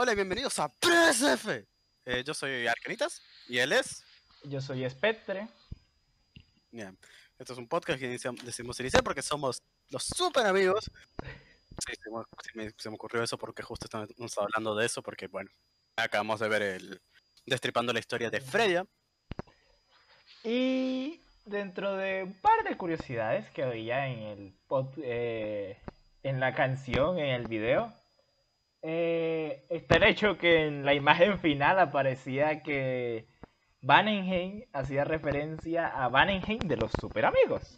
Hola y bienvenidos a PSF. Eh, yo soy Arcanitas y él es. Yo soy Spectre. Bien. Esto es un podcast que iniciamos, decimos iniciar porque somos los super amigos. Sí, se me, se me- se me ocurrió eso porque justo estamos hablando de eso porque, bueno, acabamos de ver el Destripando la historia de Freya. Y dentro de un par de curiosidades que había en el pod- eh, en la canción, en el video, eh, está el hecho que en la imagen final aparecía que Vanenheim hacía referencia a Vanenheim de los super amigos.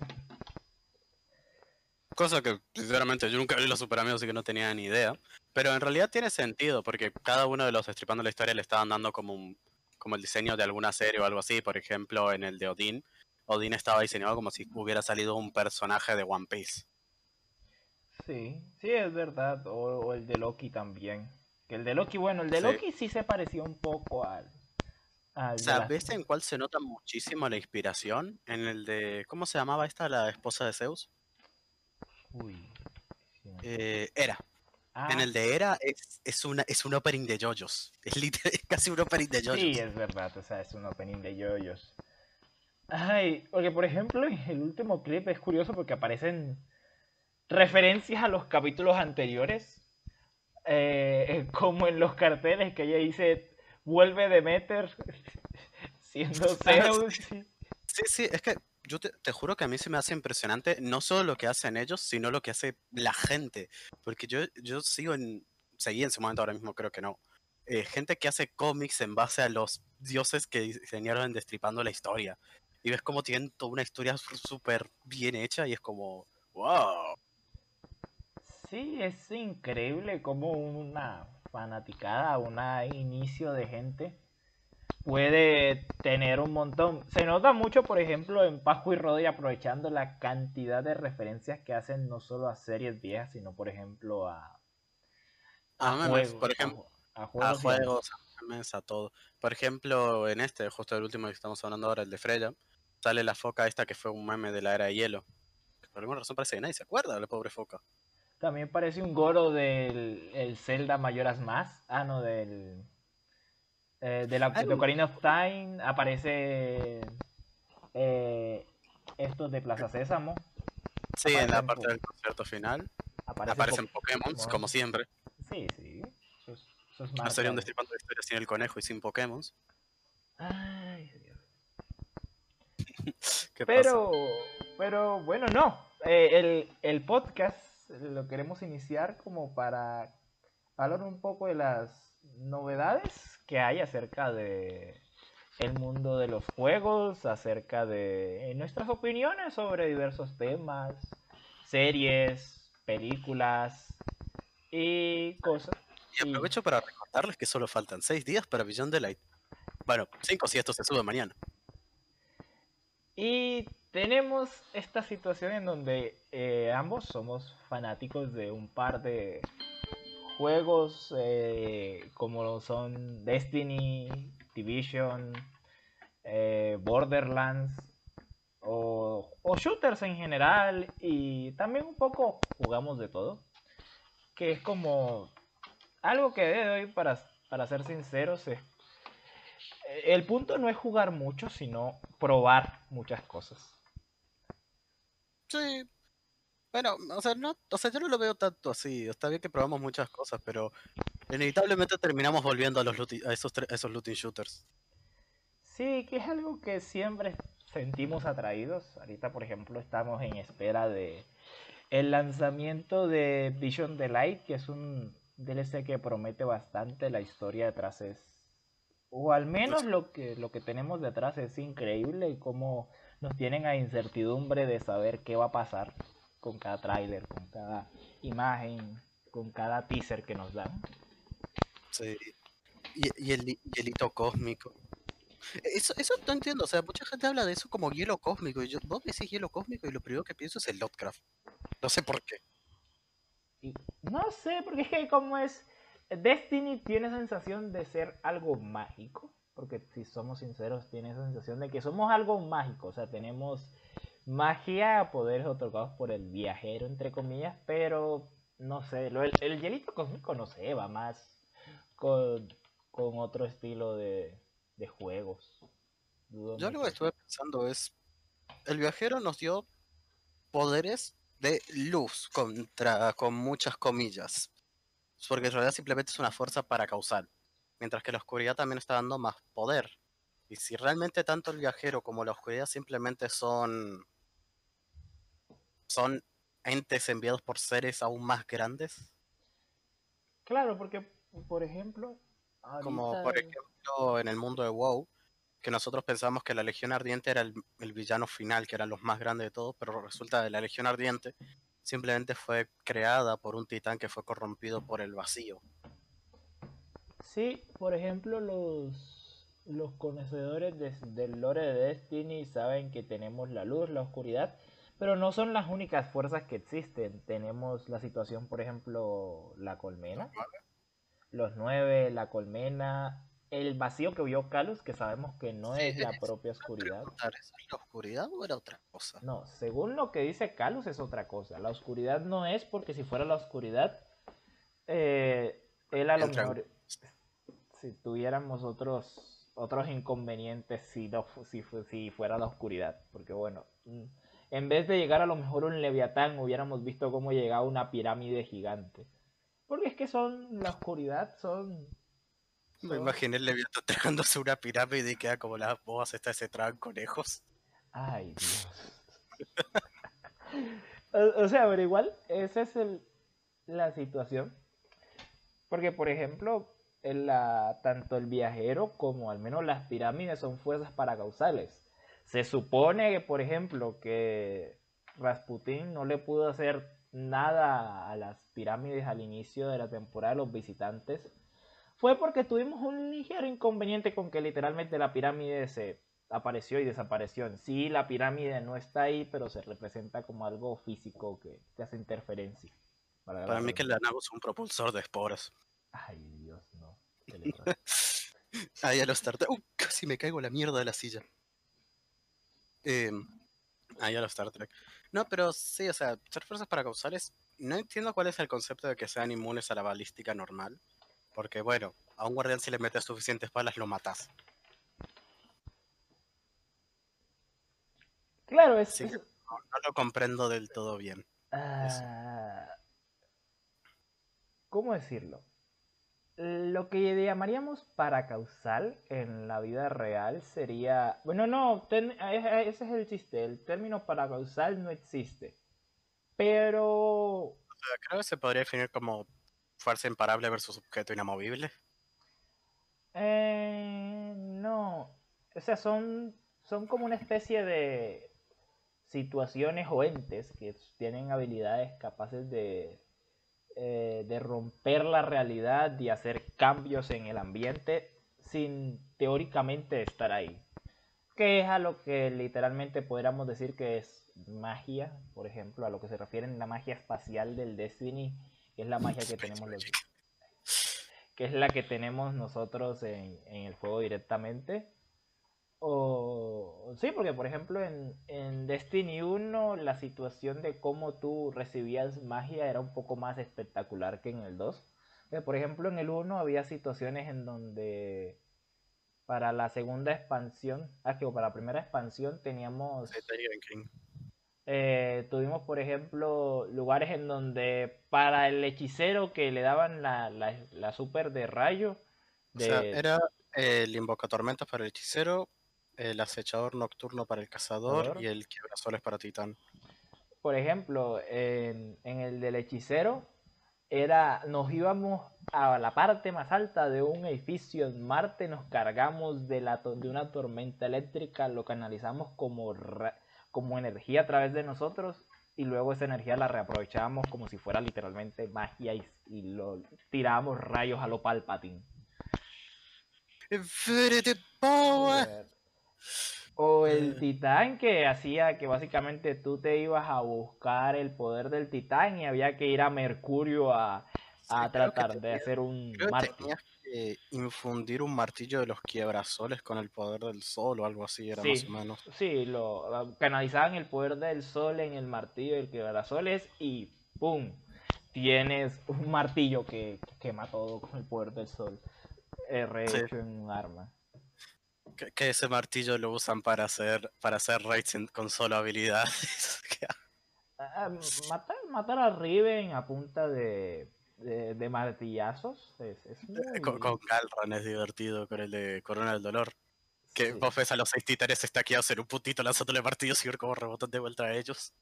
Cosa que, sinceramente, yo nunca vi los super amigos así que no tenía ni idea. Pero en realidad tiene sentido porque cada uno de los Destripando la historia le estaban dando como un como el diseño de alguna serie o algo así. Por ejemplo, en el de Odín, Odín estaba diseñado como si hubiera salido un personaje de One Piece. Sí, sí, es verdad. O, o el de Loki también. Que el de Loki, bueno, el de Sí. Loki sí se parecía un poco al. al ¿Sabes en cuál se nota muchísimo la inspiración? En el de. ¿Cómo se llamaba esta, la esposa de Zeus? Uy. sí. Eh, Era. En Ah, el de Era es, es, una, es un opening de JoJo's. Es, liter- es casi un opening de JoJo's. Sí, es verdad, o sea, es un opening de yoyos. Ay, porque por ejemplo, en el último clip es curioso porque aparecen referencias a los capítulos anteriores, eh, como en los carteles que ella dice, vuelve Demeter siendo Zeus. Sí, sí, es que yo te, te juro que a mí se me hace impresionante no solo lo que hacen ellos, sino lo que hace la gente. Porque yo, yo sigo en. Seguí en su momento, ahora mismo creo que no. eh, gente que hace cómics en base a los dioses que diseñaron Destripando la historia. Y ves cómo tienen toda una historia súper bien hecha y es como. ¡Wow! Sí, es increíble como una fanaticada, un inicio de gente puede tener un montón. Se nota mucho, por ejemplo, en Pascu y Rodri aprovechando la cantidad de referencias que hacen no solo a series viejas, sino por ejemplo a, A memes, juegos, por a ejemplo. a A juegos. y- juegos, a memes, a todo. Por ejemplo, en este, justo el último que estamos hablando ahora, el de Freya, sale la foca esta que fue un meme de la era de hielo. Por alguna razón parece que nadie se acuerda de la pobre foca. También parece un goro del el Zelda Mayoras Más. Ah, no, del. eh, de la de Ocarina of Time. Aparece. eh, estos de Plaza Sésamo. Sí, en la parte del concierto final Aparecen, aparecen po- Pokémon, Pokémon. como siempre. Sí, sí. Eso es, eso es No sería un de- destripando de historia sin el conejo y sin Pokémon. Ay, Dios. ¿Qué pasa? Pero, pero bueno, no. Eh, el, el podcast lo queremos iniciar como para hablar un poco de las novedades que hay acerca de el mundo de los juegos, acerca de nuestras opiniones sobre diversos temas, series, películas y cosas. Y aprovecho para recordarles que solo faltan 6 días para Beyond the Light. Bueno, 5 si esto se sube mañana. Y tenemos esta situación en donde eh, ambos somos fanáticos de un par de juegos eh, como son Destiny, Division, eh, Borderlands o, o shooters en general y también un poco jugamos de todo. Que es como algo que de hoy, para, para ser sinceros, es el punto no es jugar mucho, sino probar muchas cosas. Sí. Bueno, o sea, no, o sea, yo no lo veo tanto así. Está bien que probamos muchas cosas, pero inevitablemente terminamos volviendo a los looting- a esos, a esos looting shooters. Sí, que es algo que siempre sentimos atraídos. Ahorita, por ejemplo, estamos en espera de el lanzamiento de Vision the Light, que es un DLC que promete bastante. La historia detrás es, o al menos lo que lo que tenemos detrás es increíble y cómo nos tienen a incertidumbre de saber qué va a pasar con cada tráiler, con cada imagen, con cada teaser que nos dan. Sí. Y, y el, hi- y el hito cósmico. Eso, eso no entiendo, o sea, mucha gente habla de eso como hielo cósmico. Y yo, vos me decís hielo cósmico y lo primero que pienso es el Lovecraft. No sé por qué. Y no sé, porque es que como es Destiny tiene sensación de ser algo mágico, porque si somos sinceros tiene esa sensación de que somos algo mágico, o sea, tenemos magia, poderes otorgados por el viajero entre comillas, pero no sé, lo- el, el hielito cósmico no sé, va más con, con otro estilo de, de juegos. Dudo Yo lo mucho. que estuve pensando es, el viajero nos dio poderes de luz contra, con muchas comillas, porque en realidad simplemente es una fuerza para causar, mientras que la oscuridad también está dando más poder. Y si realmente tanto el viajero como la oscuridad simplemente son son entes enviados por seres aún más grandes, Claro, porque, por ejemplo, como por ejemplo en el mundo de WoW, que nosotros pensamos que la Legión Ardiente era el, el villano final, que eran los más grandes de todos, pero resulta que la Legión Ardiente simplemente fue creada por un titán que fue corrompido por el vacío. Sí, por ejemplo, los, los conocedores de- del lore de Destiny saben que tenemos la luz, la oscuridad, pero no son las únicas fuerzas que existen. Tenemos la situación, por ejemplo, la colmena, los nueve, la colmena, el vacío que vio Calus, que sabemos que no Sí, es la propia oscuridad. Preguntar, ¿esa es la oscuridad o era otra cosa? No, según lo que dice Calus es otra cosa. La oscuridad no es porque si fuera la oscuridad, eh, él a lo mejor, si tuviéramos otros otros inconvenientes si, no, si, si fuera la oscuridad. Porque bueno, mm, en vez de llegar a lo mejor un leviatán, hubiéramos visto cómo llegaba una pirámide gigante. Porque es que son la oscuridad, son... Me imaginé el Leviatán tragándose una pirámide y queda como las boas estas se tragan conejos. Ay, Dios. o, o sea, pero igual, esa es el, la situación. Porque, por ejemplo, en la, tanto el viajero como al menos las pirámides son fuerzas paracausales. Se supone que, por ejemplo, que Rasputin no le pudo hacer nada a las pirámides al inicio de la temporada de los visitantes. Fue porque tuvimos un ligero inconveniente con que literalmente la pirámide se apareció y desapareció. En sí, la pirámide no está ahí, pero se representa como algo físico que, que hace interferencia. Para, Para mí que la nave es un propulsor de esporas. Ay, Dios, no. Ahí a los Star Trek. ¡Uh! casi me caigo la mierda de la silla. Eh, ahí a los Star Trek. No, pero sí, o sea, ser fuerzas paracausales. No entiendo cuál es el concepto de que sean inmunes a la balística normal. Porque, bueno, a un guardián si le metes suficientes balas lo matas. Claro, es. Sí. No, no lo comprendo del todo bien. ah, ¿Cómo decirlo? Lo que llamaríamos paracausal en la vida real sería. Bueno, no, ten- ese es el chiste. El término paracausal no existe. Pero creo que se podría definir como fuerza imparable versus objeto inamovible. Eh, no. O sea, son, son como una especie de situaciones o entes que tienen habilidades capaces de, eh, de romper la realidad y hacer cambios en el ambiente sin teóricamente estar ahí. Que es a lo que literalmente podríamos decir que es magia, por ejemplo, a lo que se refiere en la magia espacial del Destiny, que es la magia que tenemos los que es la que tenemos nosotros en, en el juego directamente. O sí, porque por ejemplo en, en Destiny 1 la situación de cómo tú recibías magia era un poco más espectacular que en el 2. Eh, Por ejemplo en el 1 había situaciones en donde para la segunda expansión, ah, que para la primera expansión teníamos. Eh, tuvimos, por ejemplo, lugares en donde para el hechicero que le daban la, la, la super de rayo, O de, sea, era el invocatormentas para el hechicero, el acechador nocturno para el cazador y el quiebrasoles para titán. por ejemplo, en, en el del hechicero, era, nos íbamos a la parte más alta de un edificio en Marte, nos cargamos de, la, de una tormenta eléctrica, lo canalizamos como, ra- como energía a través de nosotros y luego esa energía la reaprovechábamos como si fuera literalmente magia y, y lo tirábamos rayos a lo Power. O el titán que hacía que básicamente tú te ibas a buscar el poder del titán y había que ir a Mercurio a, a Sí, tratar de hacer un tenías que infundir un martillo de los quiebrasoles con el poder del sol o algo así, era Sí. más o menos. Sí, lo canalizaban el poder del sol en el martillo del quebrasoles y ¡pum! tienes un martillo que, que quema todo con el poder del sol, eh, rehecho en un arma. Que, que ese martillo lo usan para hacer para hacer raids con solo habilidades. Ah, ah, matar, matar a Riven a punta de, de, de martillazos es, es muy... con, con Galran es divertido con el de Corona del Dolor. Que sí. vos ves a los seis titanes estaqueados en un puntito lanzándole martillos y ver cómo rebotan de vuelta a ellos.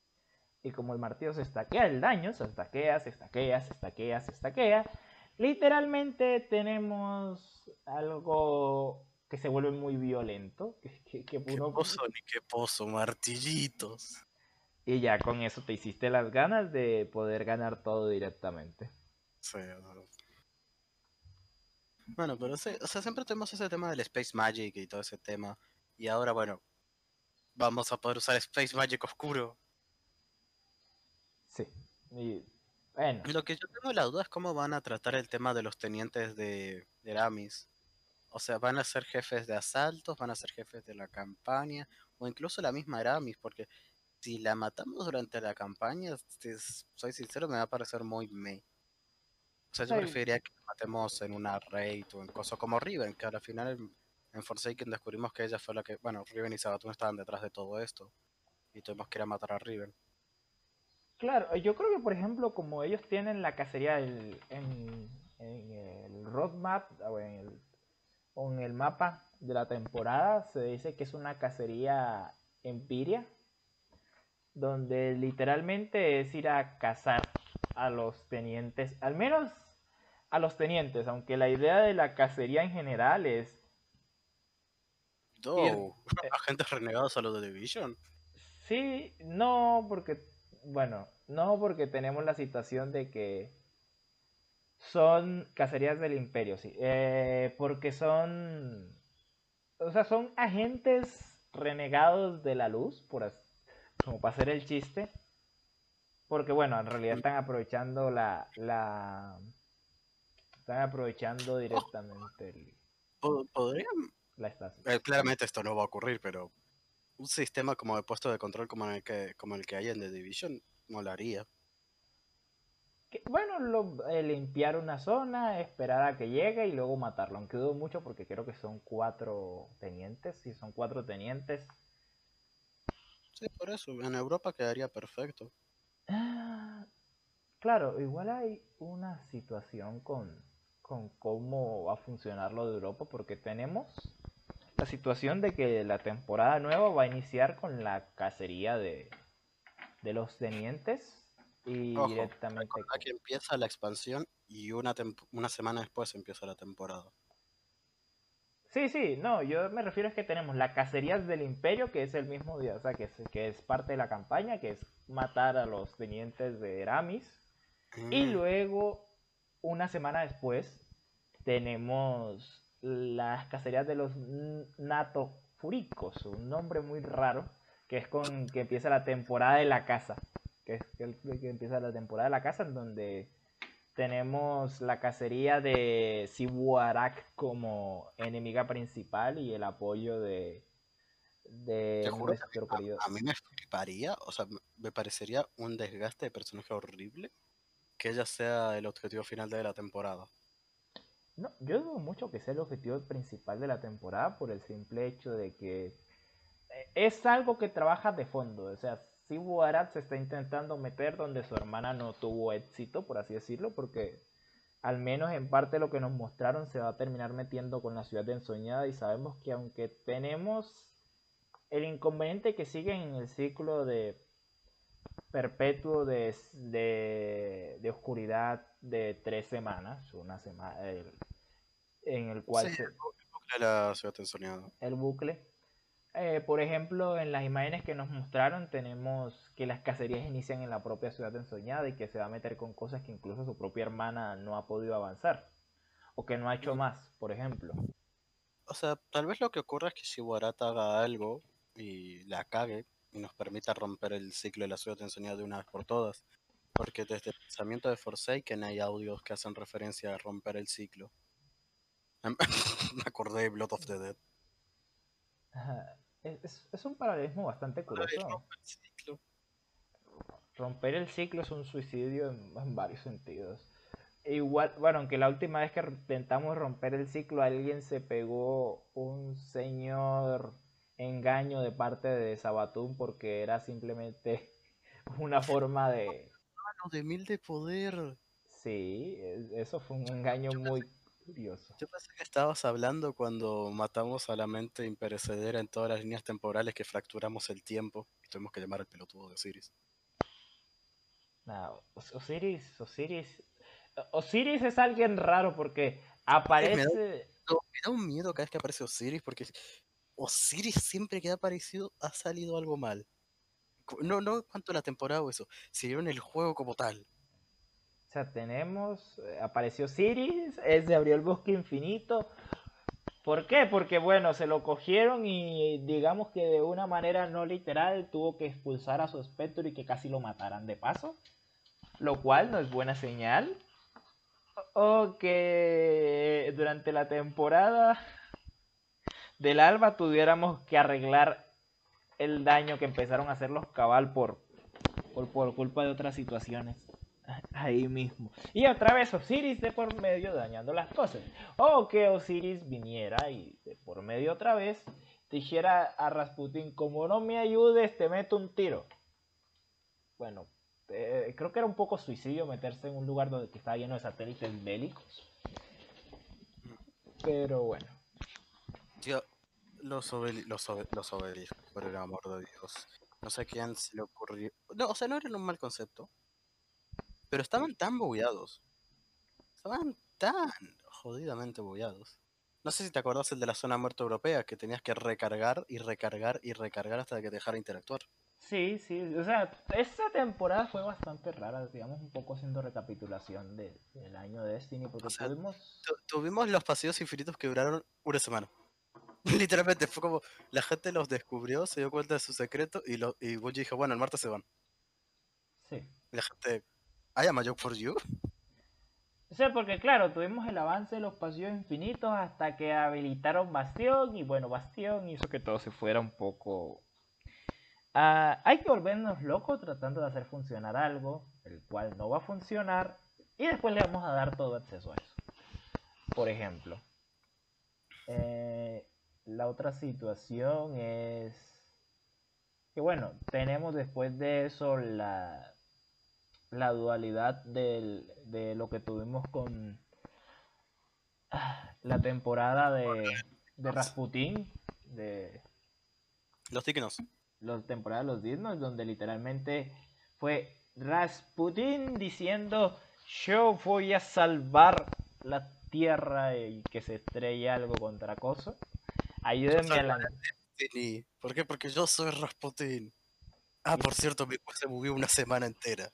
Y como el martillo se estaquea el daño, se estaquea, se estaquea, se estaquea, se estaquea. Literalmente tenemos algo que se vuelve muy violento. Que, que- que Qué pozo ni qué pozo, martillitos. y ya con eso te hiciste las ganas de poder ganar todo directamente. Sí. Bueno, pero sí, o sea, siempre tenemos ese tema del Space Magic y todo ese tema. Y ahora, bueno, vamos a poder usar Space Magic oscuro. Sí. Y bueno, Lo que yo tengo la duda es cómo van a tratar el tema de los tenientes de, de Eramis. O sea, van a ser jefes de asaltos, van a ser jefes de la campaña, o incluso la misma Eramis, porque si la matamos durante la campaña, si soy sincero, me va a parecer muy me. O sea, yo Sí. preferiría que la matemos en una raid o en cosas como Riven, que al final en, en Forsaken descubrimos que ella fue la que, bueno, Riven y Sabatun estaban detrás de todo esto. Y tuvimos que ir a matar a Riven. claro, yo creo que por ejemplo, como ellos tienen la cacería del- en, en el roadmap o en el, o en el mapa de la temporada, se dice que es una cacería empiria, donde literalmente es ir a cazar a los tenientes, al menos a los tenientes, aunque la idea de la cacería en general es Oh, agentes renegados a lo de Division. Sí, no, porque, bueno, no porque tenemos la situación de que son cacerías del imperio, sí, eh, porque son, o sea, son agentes renegados de la luz, por as- como para hacer el chiste, porque bueno, en realidad están aprovechando la, la, están aprovechando directamente el- Po- Podrían la estación. Eh, claramente esto no va a ocurrir, pero un sistema como de puesto de control como el que, como el que hay en The Division molaría. Que, bueno, lo- eh, limpiar una zona, esperar a que llegue y luego matarlo. Aunque dudo mucho porque creo que son cuatro tenientes. Si son cuatro tenientes. Sí, por eso, en Europa quedaría perfecto. Claro, igual hay una situación con, con cómo va a funcionar lo de Europa porque tenemos la situación de que la temporada nueva va a iniciar con la cacería de, de los tenientes y Ojo, directamente con- que empieza la expansión y una, una semana después empieza la temporada. Sí, sí, no, yo me refiero a que tenemos la cacería del imperio, que es el mismo día, o sea, que es, que es parte de la campaña, que es matar a los tenientes de Eramis. Y luego, una semana después, tenemos las cacerías de los natofuricos, un nombre muy raro, que es con que empieza la temporada de la caza, que es el- que empieza la temporada de la caza, en donde tenemos la cacería de Sibuarak como enemiga principal y el apoyo de, de Te juro que querido. A mí me fliparía, o sea, me parecería un desgaste de personaje horrible que ella sea el objetivo final de la temporada. No, yo dudo mucho que sea el objetivo principal de la temporada por el simple hecho de que eh, es algo que trabaja de fondo. O sea, Sibu Arad se está intentando meter donde su hermana no tuvo éxito, por así decirlo, porque al menos en parte lo que nos mostraron se va a terminar metiendo con la ciudad de ensoñada y sabemos que aunque tenemos el inconveniente que siguen en el ciclo de perpetuo de, de, de oscuridad de tres semanas, una semana, en el cual Sí, se- el bucle de la ciudad ensoñada. el bucle. Eh, por ejemplo, en las imágenes que nos mostraron tenemos que las cacerías inician en la propia ciudad ensoñada y que se va a meter con cosas que incluso su propia hermana no ha podido avanzar o que no ha hecho más, por ejemplo. O sea, tal vez lo que ocurra es que Shibarata haga algo y la cague y nos permita romper el ciclo de la ciudad de una vez por todas. Porque desde el lanzamiento de Forsaken hay audios que hacen referencia a romper el ciclo. Em, Me acordé de Blood of the Dead. Es, un paralelismo bastante curioso. romper el ciclo es un suicidio en, varios sentidos. Igual, bueno, aunque la última vez que intentamos romper el ciclo, alguien se pegó un señor engaño de parte de Sabatún porque era simplemente una forma de... de mil de poder. Sí, eso fue un engaño muy curioso. Yo pensé que estabas hablando cuando matamos a la mente imperecedera en todas las líneas temporales que fracturamos el tiempo y tuvimos que llamar al pelotudo de Osiris. No, Osiris, Osiris. Osiris es alguien raro porque aparece. Me da, un miedo cada vez que aparece Osiris porque Osiris siempre que ha aparecido ha salido algo mal. No, no cuanto la temporada o eso, sino en el juego como tal. O sea, tenemos, eh, apareció Osiris, él se abrió el bosque infinito. ¿Por qué? Porque bueno, se lo cogieron y digamos que de una manera no literal tuvo que expulsar a su espectro y que casi lo mataran de paso. Lo cual no es buena señal. O que durante la temporada del alba tuviéramos que arreglar el daño que empezaron a hacer los cabal por, por, culpa de otras situaciones ahí mismo. Y otra vez Osiris de por medio dañando las cosas. O que Osiris viniera y de por medio otra vez dijera a Rasputin, como no me ayudes, te meto un tiro. Bueno, eh, creo que era un poco suicidio meterse en un lugar donde estaba lleno de satélites bélicos. Pero bueno. Tío, los, los, los obeliscos, por el amor de Dios. No sé quién se le ocurrió. No, o sea, no eran un mal concepto. Pero estaban tan bugueados. Estaban tan jodidamente bugueados. No sé si te acordás el de la zona muerta europea, que tenías que recargar y recargar y recargar hasta que te dejara interactuar. Sí, sí, o sea, esta temporada fue bastante rara, digamos, un poco haciendo recapitulación del año de Destiny, porque tuvimos... tuvimos los paseos infinitos que duraron una semana. Literalmente, fue como la gente los descubrió, se dio cuenta de su secreto y, lo, y Bungie dijo, bueno, el martes se van. Sí. la gente, I am a joke for you. O sea, porque claro, tuvimos el avance de los paseos infinitos hasta que habilitaron Bastión y bueno, Bastión hizo que todo se fuera un poco... Ah, hay que volvernos locos tratando de hacer funcionar algo, el cual no va a funcionar y después le vamos a dar todo acceso a eso. Por ejemplo, eh, la otra situación es que bueno, tenemos después de eso la, la dualidad de lo que tuvimos con ah, la temporada de, de Rasputin, de los dignos. La temporada de los dignos, donde literalmente fue Rasputin diciendo yo voy a salvar la tierra y que se estrella algo contra cosa. Ayúdenme a la... ¿Por qué? Porque yo soy Rasputin. Ah, por cierto, mi cuerpo se movió una semana entera.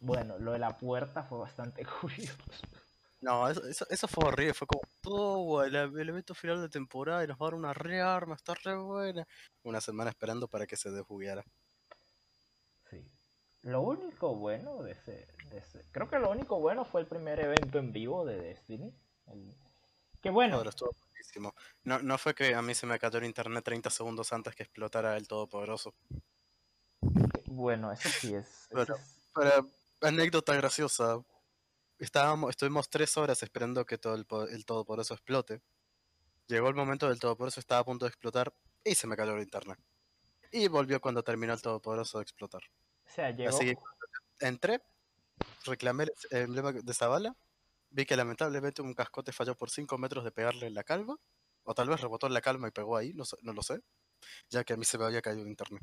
Bueno, lo de la puerta fue bastante curioso. No, eso, eso, fue horrible, fue como todo el, el, evento final de temporada y nos va a dar una rearma, está re buena. Una semana esperando para que se desbugueara. Sí. Lo único bueno de ese, de ese, Creo que lo único bueno fue el primer evento en vivo de Destiny. Que bueno. No, no fue que a mí se me cayó el internet 30 segundos antes que explotara el Todopoderoso. Bueno, eso sí es. Para anécdota graciosa. Estábamos, estuvimos tres horas esperando que todo el, el Todopoderoso explote. Llegó el momento del Todopoderoso, estaba a punto de explotar y se me cayó el internet. Y volvió cuando terminó el Todopoderoso de explotar. O sea, llegó. Así que entré, reclamé el emblema de Zavala Vi que lamentablemente un cascote falló por 5 metros de pegarle en la calva. O tal vez rebotó en la calma y pegó ahí, no, no lo sé. Ya que a mí se me había caído internet.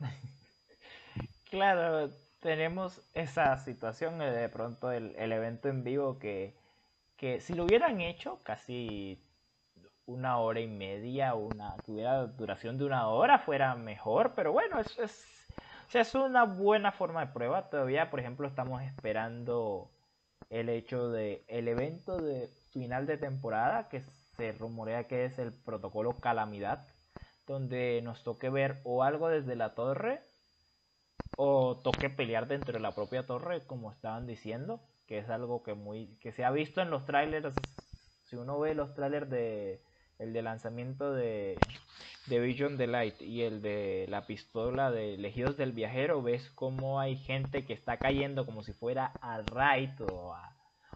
claro, tenemos esa situación de pronto el, evento en vivo que, que, si lo hubieran hecho casi una hora y media, una que hubiera duración de una hora, fuera mejor. Pero bueno, es, es una buena forma de prueba. Todavía, por ejemplo, estamos esperando el hecho de el evento de final de temporada que se rumorea que es el protocolo calamidad donde nos toque ver o algo desde la torre o toque pelear dentro de la propia torre como estaban diciendo que es algo que muy que se ha visto en los trailers. Si uno ve los trailers de el de lanzamiento de, de Vision the Light y el de la pistola de Legidos del Viajero, ves como hay gente que está cayendo como si fuera a Raid o,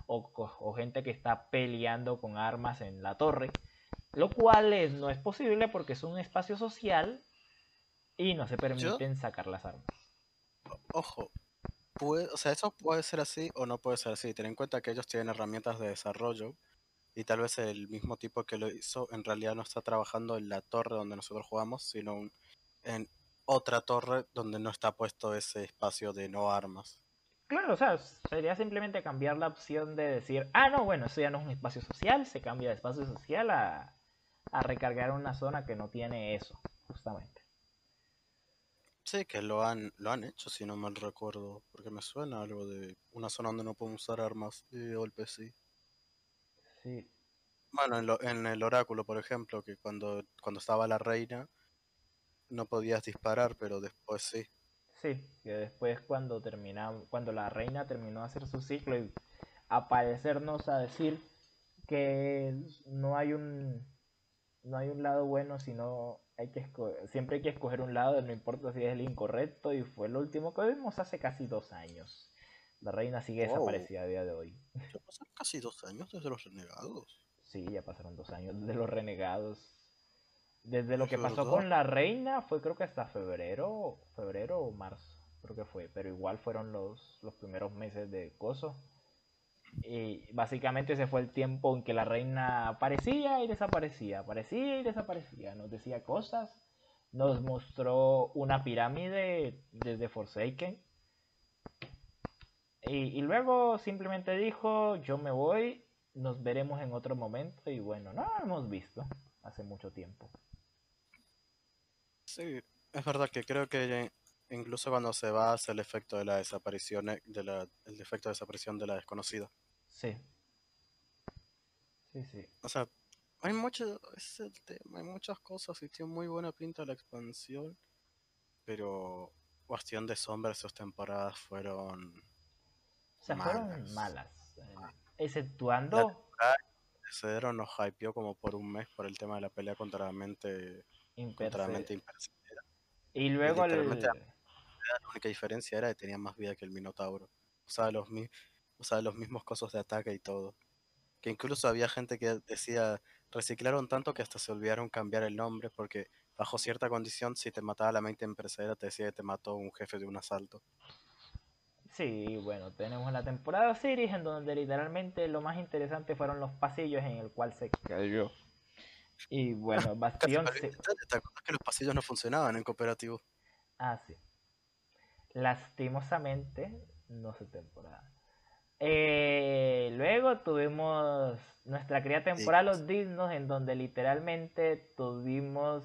o, gente que está peleando con armas en la torre, lo cual no es posible porque es un espacio social y no se permiten sacar las armas. Ojo, puede, o sea, eso puede ser así o no puede ser así. Ten en cuenta que ellos tienen herramientas de desarrollo y tal vez el mismo tipo que lo hizo en realidad no está trabajando en la torre donde nosotros jugamos, sino en otra torre donde no está puesto ese espacio de no armas. Claro, o sea, sería simplemente cambiar la opción de decir, ah, no, bueno, eso ya no es un espacio social, se cambia de espacio social a, a recargar una zona que no tiene eso, justamente. Sí, que lo han, lo han hecho, si no mal recuerdo, porque me suena algo de una zona donde no podemos usar armas y de golpe sí. Sí. Bueno, en, en, el oráculo, por ejemplo, que cuando, cuando estaba la reina no podías disparar, pero después sí. Sí, que después cuando terminamos, cuando la reina terminó de hacer su ciclo y aparecernos a decir que no hay un no hay un lado bueno, sino hay que siempre hay que escoger un lado, no importa si es el incorrecto, y fue lo último que vimos hace casi dos años. La reina sigue desaparecida a día de hoy. Ya pasaron casi dos años desde los renegados. Sí, ya pasaron dos años desde los renegados. Desde lo que pasó con la reina fue creo que hasta febrero, febrero o marzo, creo que fue, pero igual fueron los, los primeros meses de coso. Y básicamente ese fue el tiempo en que la reina aparecía y desaparecía, aparecía y desaparecía, nos decía cosas, nos mostró una pirámide desde Forsaken. Y, y luego simplemente dijo, yo me voy, nos veremos en otro momento y bueno, no lo hemos visto hace mucho tiempo. Sí, es verdad que creo que incluso cuando se va hace el efecto de la desaparición, eh, de la, el efecto de desaparición de la desconocida. Sí. Sí, sí. O sea, hay mucho, es el tema, hay muchas cosas y tiene muy buena pinta la expansión, pero Bastión de Sombra esas temporadas fueron... Sea, fueron malas. Eh, exceptuando... Cedro nos hypeó como por un mes por el tema de la pelea contra la mente, contra la mente Y luego el... La única diferencia era que tenía más vida que el Minotauro. Sea, los, usaba los mismos cosas de ataque y todo. Que incluso había gente que decía, reciclaron tanto que hasta se olvidaron cambiar el nombre porque bajo cierta condición si te mataba la mente empresaria te decía que te mató un jefe de un asalto. Sí, bueno, tenemos la temporada series en donde literalmente lo más interesante fueron los pasillos en el cual se cayó. Y bueno, Bastión se... que los pasillos no funcionaban en cooperativo? Ah, sí. Lastimosamente, no sé temporada. Eh, luego tuvimos nuestra querida temporada Los Dignos, en donde literalmente tuvimos.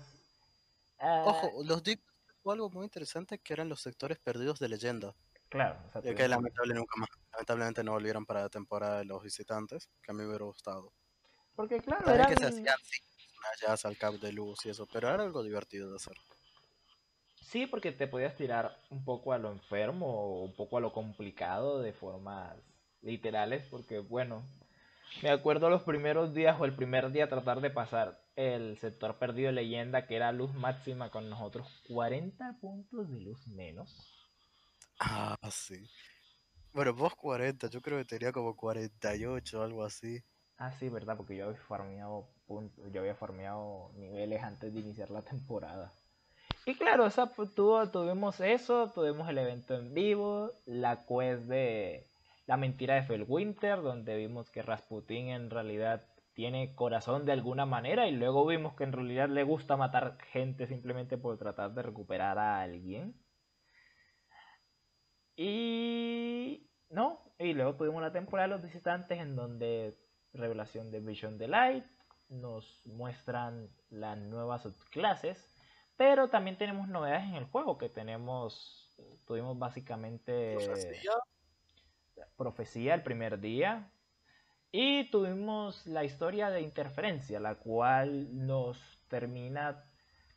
Ah, Ojo, los Dignos fue algo muy interesante que eran los sectores perdidos de leyenda. Claro, o que lamentablemente no volvieron para la temporada de los visitantes, que a mí me hubiera gustado. Porque, claro, eran... que se hacían sí, al cap de luz y eso, pero era algo divertido de hacer. Sí, porque te podías tirar un poco a lo enfermo o un poco a lo complicado de formas literales, porque bueno, me acuerdo los primeros días o el primer día tratar de pasar el sector perdido de leyenda que era luz máxima con nosotros 40 puntos de luz menos. Ah, sí. Bueno, vos 40, yo creo que tenía como 48 o algo así. Ah, sí, verdad, porque yo había farmeado puntos, yo había farmeado niveles antes de iniciar la temporada. Y claro, o pues, tuvimos eso, tuvimos el evento en vivo, la quest de la mentira de Felwinter, donde vimos que Rasputin en realidad tiene corazón de alguna manera y luego vimos que en realidad le gusta matar gente simplemente por tratar de recuperar a alguien. Y no, y luego tuvimos la temporada de los visitantes en donde revelación de Vision the Light nos muestran las nuevas subclases, pero también tenemos novedades en el juego que tenemos tuvimos básicamente profecía el primer día. Y tuvimos la historia de interferencia, la cual nos termina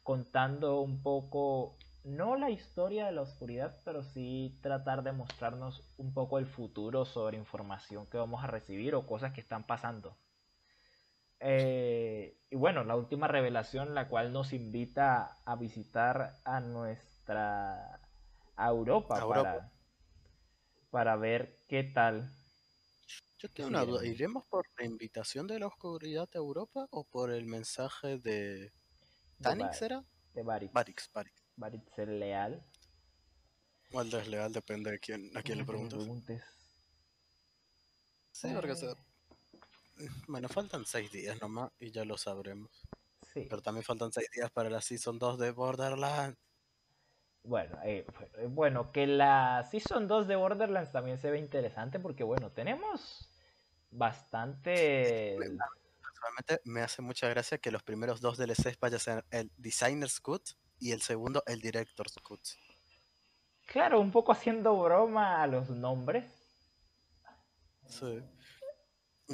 contando un poco, no la historia de la oscuridad, pero sí tratar de mostrarnos un poco el futuro sobre información que vamos a recibir o cosas que están pasando. Eh, y bueno, la última revelación, la cual nos invita a visitar a nuestra a Europa, Para, para ver qué tal. Yo tengo una duda, ¿iremos por la invitación de la oscuridad a Europa o por el mensaje de Tanix era? De Barix. Barix, Barix. Barix el leal. O el desleal, depende de quién, a quién le preguntes. Sí, porque se, bueno, faltan seis días nomás y ya lo sabremos. Sí. Pero también faltan seis días para la Season 2 de Borderlands. Bueno, eh, eh, bueno, que la Season 2 de Borderlands también se ve interesante porque, bueno, tenemos bastante... Realmente me hace mucha gracia que los primeros dos DLCs vayan a ser el Designer's Cut y el segundo el Director's Cut. Claro, un poco haciendo broma a los nombres. Sí.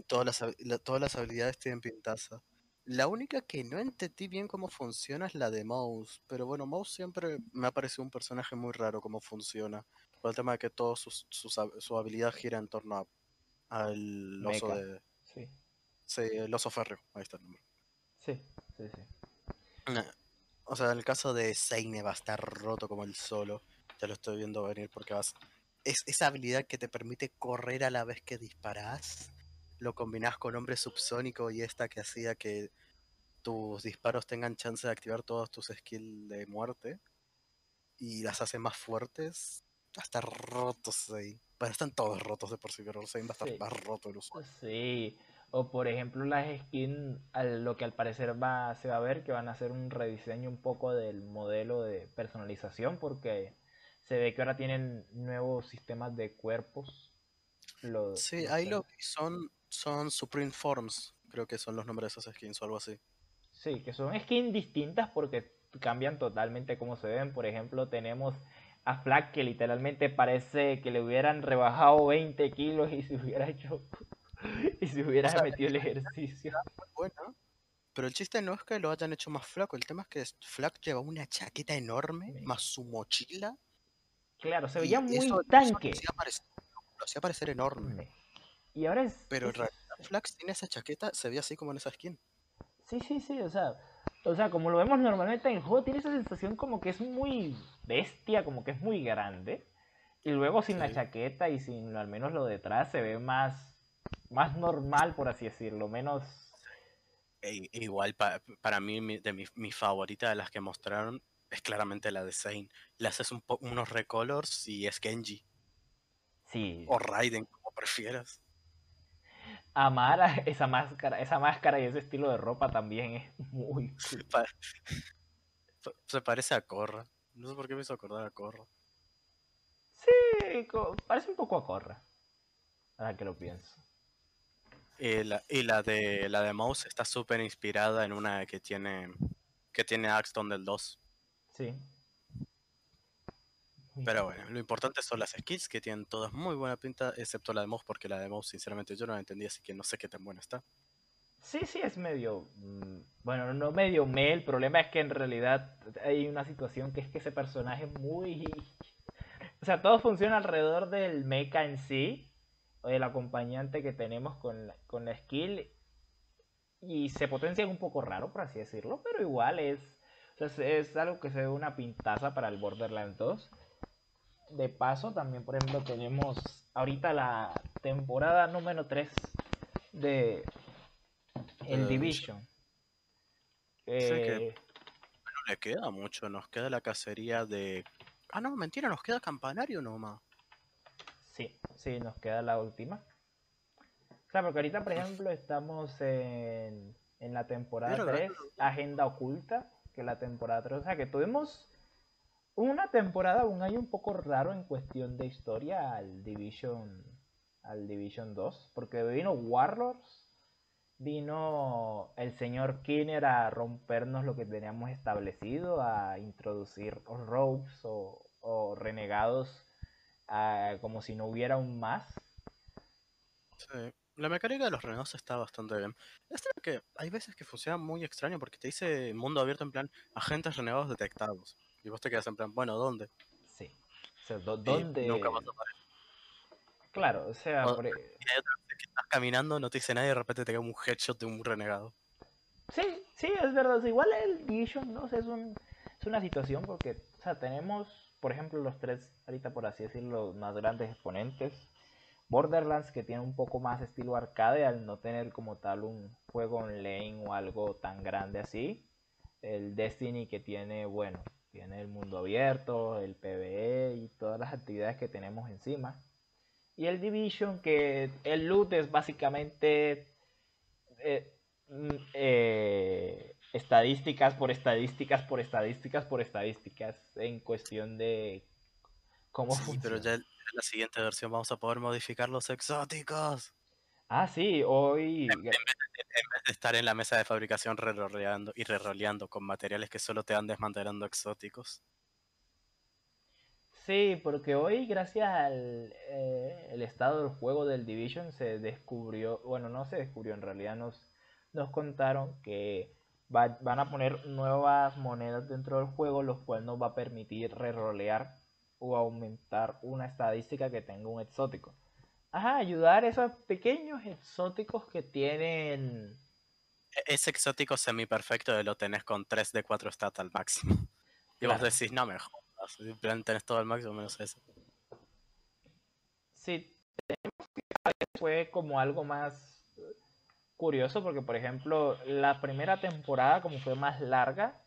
Todas las, todas las habilidades tienen pintaza. La única que no entendí bien cómo funciona es la de Mouse. Pero bueno, Mouse siempre me ha parecido un personaje muy raro cómo funciona. Por el tema de que todo su, habilidad gira en torno al oso de. Sí. Sí, el oso férreo. Ahí está el nombre. Sí, sí, sí. O sea, en el caso de Seine va a estar roto como el solo. Ya lo estoy viendo venir porque vas. Es esa habilidad que te permite correr a la vez que disparas lo combinás con hombre subsónico y esta que hacía que tus disparos tengan chance de activar todos tus skills de muerte y las hace más fuertes, va a estar rotos ahí. Bueno, están todos rotos de por sí, pero va a estar más roto el usuario. Sí, o por ejemplo las skins, lo que al parecer va, se va a ver que van a hacer un rediseño un poco del modelo de personalización porque se ve que ahora tienen nuevos sistemas de cuerpos. sí, ahí lo son son Supreme Forms, creo que son los nombres de esas skins o algo así. Sí, que son skins distintas porque cambian totalmente cómo se ven. Por ejemplo, tenemos a Flag que literalmente parece que le hubieran rebajado 20 kilos y se hubiera hecho y se hubiera metido el ejercicio. Bueno, pero el chiste no es que lo hayan hecho más flaco, el tema es que Flag lleva una chaqueta enorme más su mochila. Claro, se veía muy tanque. lo hacía parecer enorme. Y ahora es. Pero en realidad Flax tiene esa chaqueta, se ve así como en esa skin. Sí, sí, sí, o sea. O sea, como lo vemos normalmente en el juego, tiene esa sensación como que es muy bestia, como que es muy grande. Y luego sin la chaqueta y sin al menos lo detrás se ve más, más normal, por así decirlo, menos... E, igual para mí, mi, de mi, favorita de las que mostraron es claramente la de Zane. Le haces un unos recolors y es Genji. Sí. O Raiden, como prefieras amar a esa máscara, esa máscara y ese estilo de ropa también es muy Se parece a Corra. No sé por qué me hizo acordar a Corra. Sí, parece un poco a Corra. Ahora que lo pienso. Y la, y la de la de Mouse está súper inspirada en una que tiene que tiene Axton del 2. Sí. Pero bueno, lo importante son las skills que tienen todas muy buena pinta, excepto la de Mouse, porque la de Mouse, sinceramente, yo no la entendí, así que no sé qué tan buena está. Sí, sí, es medio. Mm, bueno, no medio me. El problema es que en realidad hay una situación que es que ese personaje es muy. O sea, todo funciona alrededor del mecha en sí, o del acompañante que tenemos con la, con la skill. Y se potencia un poco raro, por así decirlo, pero igual es. Sea, es algo que se ve una pintaza para el Borderlands 2 de paso, también, por ejemplo, tenemos ahorita la temporada número 3 de el Division. Eh, no le queda mucho, nos queda la cacería de... Ah, no, mentira, nos queda Campanario nomás. Sí, sí, nos queda la última. O sea, porque ahorita, por ejemplo, estamos en, en la temporada 3, Agenda Oculta, que la temporada 3, o sea, que tuvimos una temporada, un año un poco raro en cuestión de historia al Division, al Division 2, porque vino Warlords, vino el señor Kinner a rompernos lo que teníamos establecido, a introducir rogues o, renegados como si no hubiera un más. Sí. La mecánica de los renegados está bastante bien. Es que hay veces que funciona muy extraño porque te dice mundo abierto en plan agentes renegados detectados. Y vos te quedas en plan, bueno, ¿dónde? Sí. O sea, ¿dónde? nunca más aparece. Claro, o sea, O- por- e, Y hay otra vez que estás caminando, no te dice nadie y de repente te cae un headshot de un renegado. Sí, sí, es verdad. igual el Division, no sé, es, un, es una situación porque, o sea, tenemos, por ejemplo, los tres, ahorita por así decirlo, los más grandes exponentes. Borderlands, que tiene un poco más estilo arcade, al no tener como tal un juego online o algo tan grande así. El Destiny, que tiene, bueno, tiene el mundo abierto, el PvE y todas las actividades que tenemos encima. Y el Division, que el loot es básicamente eh, mm, eh, estadísticas por estadísticas por estadísticas por estadísticas en cuestión de cómo Sí, pero funciona. ya en la siguiente versión vamos a poder modificar los exóticos. Ah, sí, hoy... En vez de estar en la mesa de fabricación reroleando y reroleando con materiales que solo te dan desmantelando exóticos. Sí, porque hoy gracias al eh, el estado del juego del Division se descubrió, bueno, no se descubrió, en realidad nos, nos contaron que va- van a poner nuevas monedas dentro del juego, lo cual nos va a permitir rerolear o aumentar una estadística que tenga un exótico. Ajá, ayudar a esos pequeños exóticos que tienen... E- Ese exótico semiperfecto lo tenés con 3 de 4 stats al máximo. Y vos Claro. decís, no me jodas. En plan, tenés todo al máximo menos eso. Sí, fue como algo más curioso porque, por ejemplo, la primera temporada, como fue más larga,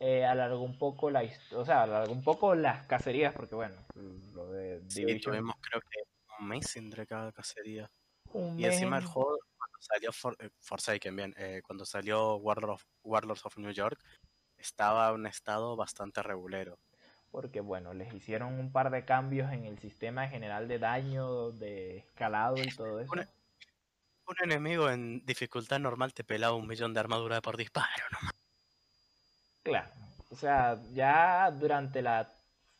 eh, alargó un poco la o sea, alargó un poco las cacerías, porque bueno, lo de Sí, Division, tuvimos creo que un mes entre cada cacería. un Y encima el juego, cuando salió For- eh, Forsaken, bien, eh, cuando salió Warlord of- Warlords of New York, estaba en un estado bastante regulero. porque bueno, les hicieron un par de cambios en el sistema general de daño, de escalado y todo eso. Una- Un enemigo en dificultad normal te pelaba un millón de armadura por disparo, ¿no? Claro, o sea, ya durante la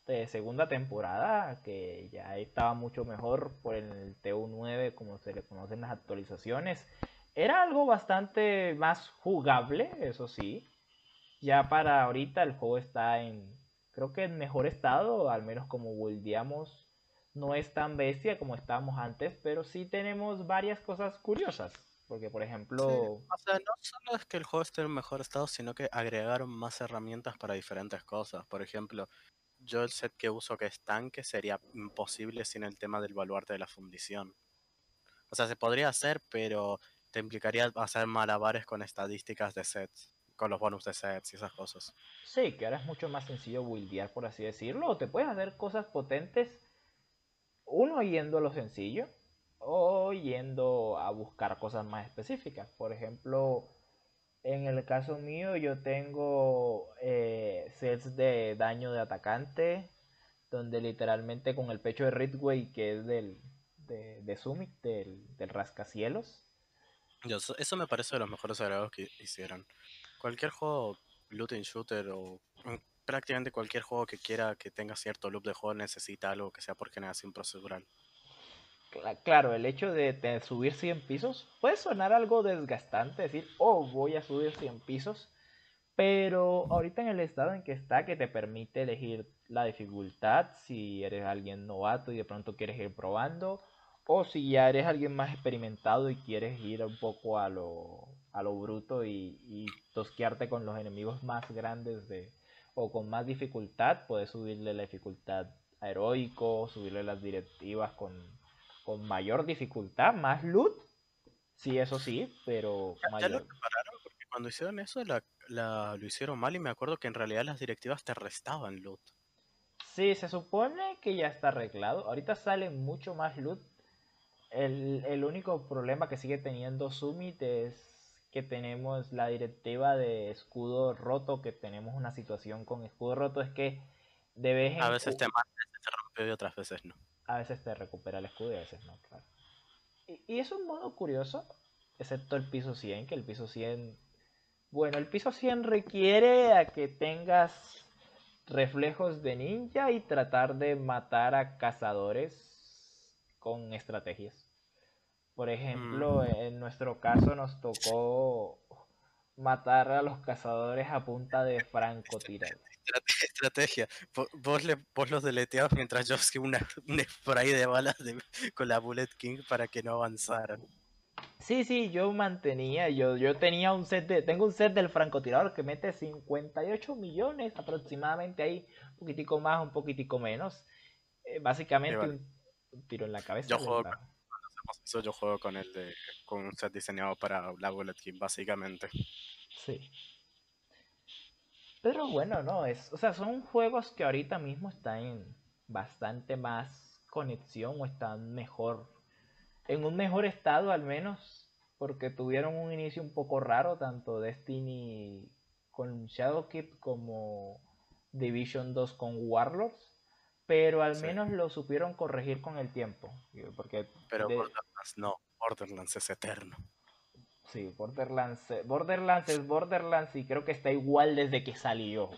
eh, segunda temporada, que ya estaba mucho mejor por el TU9, como se le conocen las actualizaciones, era algo bastante más jugable, eso sí. Ya para ahorita el juego está en, creo que en mejor estado, al menos como buildeamos, no es tan bestia como estábamos antes, pero sí tenemos varias cosas curiosas. Porque, por ejemplo, O sea, no solo es que el juego esté en mejor estado, sino que agregaron más herramientas para diferentes cosas. Por ejemplo, yo el set que uso que es tanque sería imposible sin el tema del baluarte de la fundición. O sea, se podría hacer, pero te implicaría hacer malabares con estadísticas de sets, con los bonus de sets y esas cosas. Sí, que ahora es mucho más sencillo buildear, por así decirlo. O te puedes hacer cosas potentes, uno yendo a lo sencillo, o yendo a buscar cosas más específicas. Por ejemplo, en el caso mío, yo tengo eh, sets de daño de atacante, donde literalmente con el pecho de Ridgeway, que es del, de, de Summit, del, del rascacielos, eso, me parece de los mejores agregados que hicieron. Cualquier juego, looting shooter o prácticamente cualquier juego que quiera que tenga cierto loop de juego necesita algo que sea por generación procedural. Cla- Claro, el hecho de, subir 100 pisos puede sonar algo desgastante, decir, oh, voy a subir 100 pisos, pero ahorita en el estado en que está, que te permite elegir la dificultad, si eres alguien novato y de pronto quieres ir probando, o si ya eres alguien más experimentado y quieres ir un poco a lo, a lo bruto y, y tosquearte con los enemigos más grandes de, o con más dificultad, puedes subirle la dificultad a heroico, subirle las directivas con con mayor dificultad, más loot. Sí, eso sí, pero Ya, ya lo mayor. repararon porque cuando hicieron eso la, la- lo hicieron mal y me acuerdo que en realidad las directivas te restaban loot. Sí, se supone que ya está arreglado. Ahorita sale mucho más loot. El, el único problema que sigue teniendo Summit es que tenemos la directiva de escudo roto, que tenemos una situación con escudo roto, es que de vez en A veces te mata, a veces te rompió y otras veces no. a veces te recupera el escudo y a veces no, claro. Y, y es un modo curioso, excepto el piso 100, que el piso 100... Bueno, el piso 100 requiere a que tengas reflejos de ninja y tratar de matar a cazadores con estrategias. Por ejemplo, Mm. en nuestro caso nos tocó matar a los cazadores a punta de francotirador. Estrategia. Vos, le, vos los deleteabas mientras yo hacía una, un spray de balas con la Bullet King para que no avanzaran. Sí, sí, yo mantenía, yo, yo tenía un set de, tengo un set del francotirador que mete 58 millones aproximadamente ahí, un poquitico más, un poquitico menos. Eh, básicamente un, tiro en la cabeza. Yo juego, con, yo juego con el de, con un set diseñado para la Bullet King, básicamente. Sí. Pero bueno, no, es, o sea, son juegos que ahorita mismo están en bastante más conexión o están mejor en un mejor estado al menos, porque tuvieron un inicio un poco raro, tanto Destiny con Shadowkeep como Division 2 con Warlords, pero al menos lo supieron corregir con el tiempo. Porque pero Borderlands no, Borderlands es eterno. Sí, Borderlands, Borderlands es Borderlands y creo que está igual desde que salió.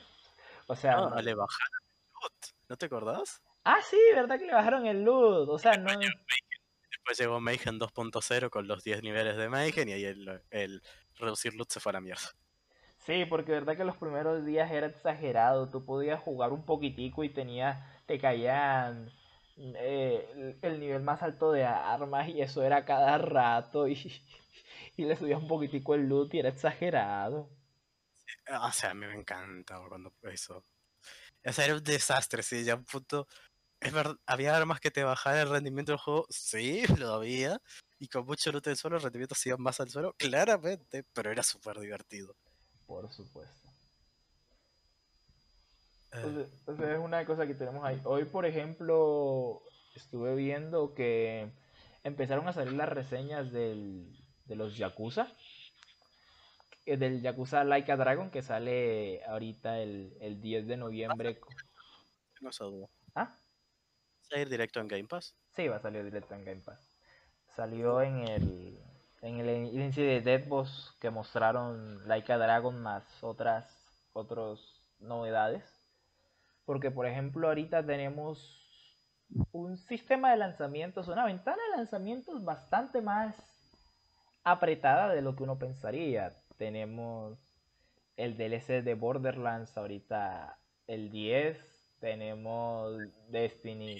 O sea, no, le bajaron el loot, ¿no te acordás? Ah, sí, verdad que le bajaron el loot. O sea, no. Después llegó Mayhem 2.0 con los 10 niveles de Mayhem y ahí el, reducir loot se fue a la mierda. Sí, porque verdad que los primeros días era exagerado. Tú podías jugar un poquitico y tenía, te caían eh, el nivel más alto de armas y eso era cada rato y, y le subías un poquitico el loot y era exagerado. o sea, a mí me encantaba cuando eso. O sea, era un desastre, sí, ya un punto es verdad, ¿había armas que te bajaran el rendimiento del juego? Sí, lo había. Y con mucho loot del suelo, el rendimiento se iba más al suelo, claramente, pero era súper divertido. Por supuesto. Eh. Entonces, es una cosa que tenemos ahí. Hoy, por ejemplo, estuve viendo que empezaron a salir las reseñas del, de los Yakuza. Eh, del Yakuza Like a Dragon que sale ahorita el, el 10 de noviembre. No se ¿Ah? salir directo en Game Pass? Sí, va a salir directo en Game Pass. Salió en el en el inicio de Dead Boss que mostraron Like a Dragon más otras otras novedades. Porque por ejemplo ahorita tenemos un sistema de lanzamientos, una ventana de lanzamientos bastante más apretada de lo que uno pensaría. Tenemos el DLC de Borderlands ahorita el 10 tenemos Destiny.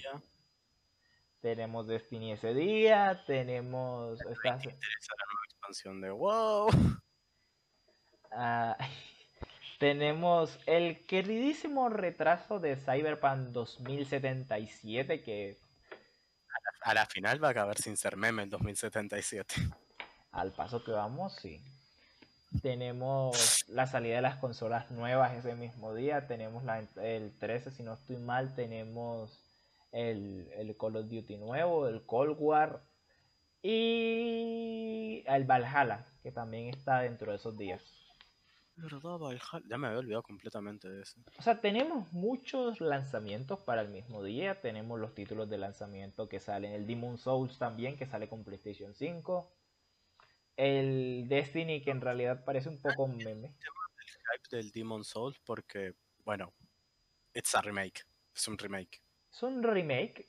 Tenemos Destiny ese día, tenemos... Esta... la nueva expansión de WoW. Tenemos el queridísimo retraso de Cyberpunk 2077 que... A la, final va a acabar sin ser meme el 2077. Al paso que vamos, sí. Tenemos la salida de las consolas nuevas ese mismo día. Tenemos la, el 13, si no estoy mal, tenemos el, el Call of Duty nuevo, el Cold War y el Valhalla, que también está dentro de esos días. Ya me había olvidado completamente de eso. O sea, tenemos muchos lanzamientos para el mismo día. Tenemos los títulos de lanzamiento que salen. El Demon Souls también, que sale con PlayStation 5 el Destiny que en realidad parece un poco un meme. El hype del Demon Souls porque, bueno, it's a remake, es un remake. Es un remake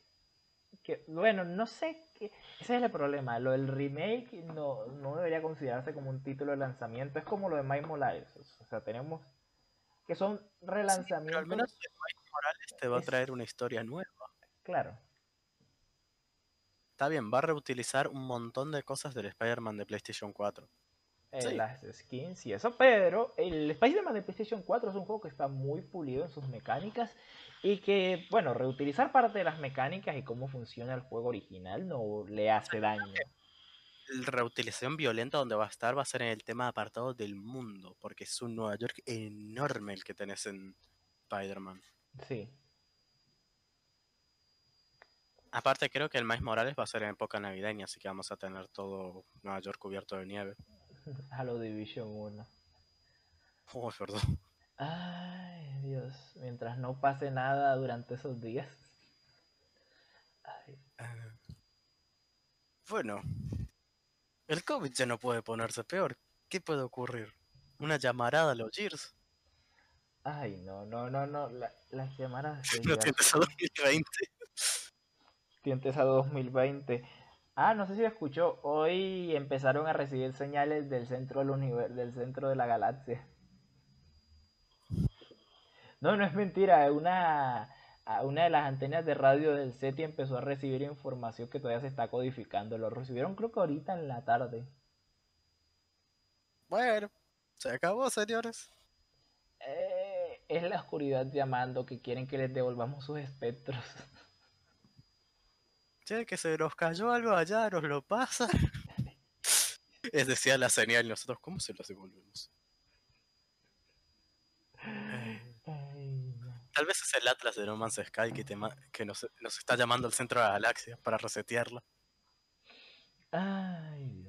que, bueno, no sé, qué, ese es el problema, lo del remake no, no debería considerarse como un título de lanzamiento, es como lo de Miles Morales, o sea, tenemos que son relanzamientos. al menos Miles Morales te va a traer una historia nueva. Claro está bien, va a reutilizar un montón de cosas del Spider-Man de PlayStation 4. Eh, las skins y eso, pero el Spider-Man de PlayStation 4 es un juego que está muy pulido en sus mecánicas y que, bueno, reutilizar parte de las mecánicas y cómo funciona el juego original no le hace daño. La reutilización violenta donde va a estar va a ser en el tema apartado del mundo, porque es un Nueva York enorme el que tenés en Spider-Man. Sí, Aparte creo que el Miles Morales va a ser en época navideña, así que vamos a tener todo Nueva York cubierto de nieve. A lo Division 1. Oh, perdón. Ay, Dios. Mientras no pase nada durante esos días. Ah. bueno. El COVID ya no puede ponerse peor. ¿Qué puede ocurrir? ¿Una llamarada a los Gears? Ay, no, no, no, no. las llamadas... no tienes a 2020 clientes a 2020. Ah, no sé si escuchó. Hoy empezaron a recibir señales del centro del universo, del centro de la galaxia. No, no es mentira. Una, una de las antenas de radio del SETI empezó a recibir información que todavía se está codificando. Lo recibieron creo que ahorita en la tarde. Bueno, se acabó, señores. Eh, es la oscuridad llamando que quieren que les devolvamos sus espectros. Che, que se nos cayó algo allá, nos lo pasa. es decía la señal, nosotros, ¿cómo se los devolvemos? Tal vez es el Atlas de No Man's Sky que, que nos, nos, está llamando al centro de la galaxia para resetearla. Ay.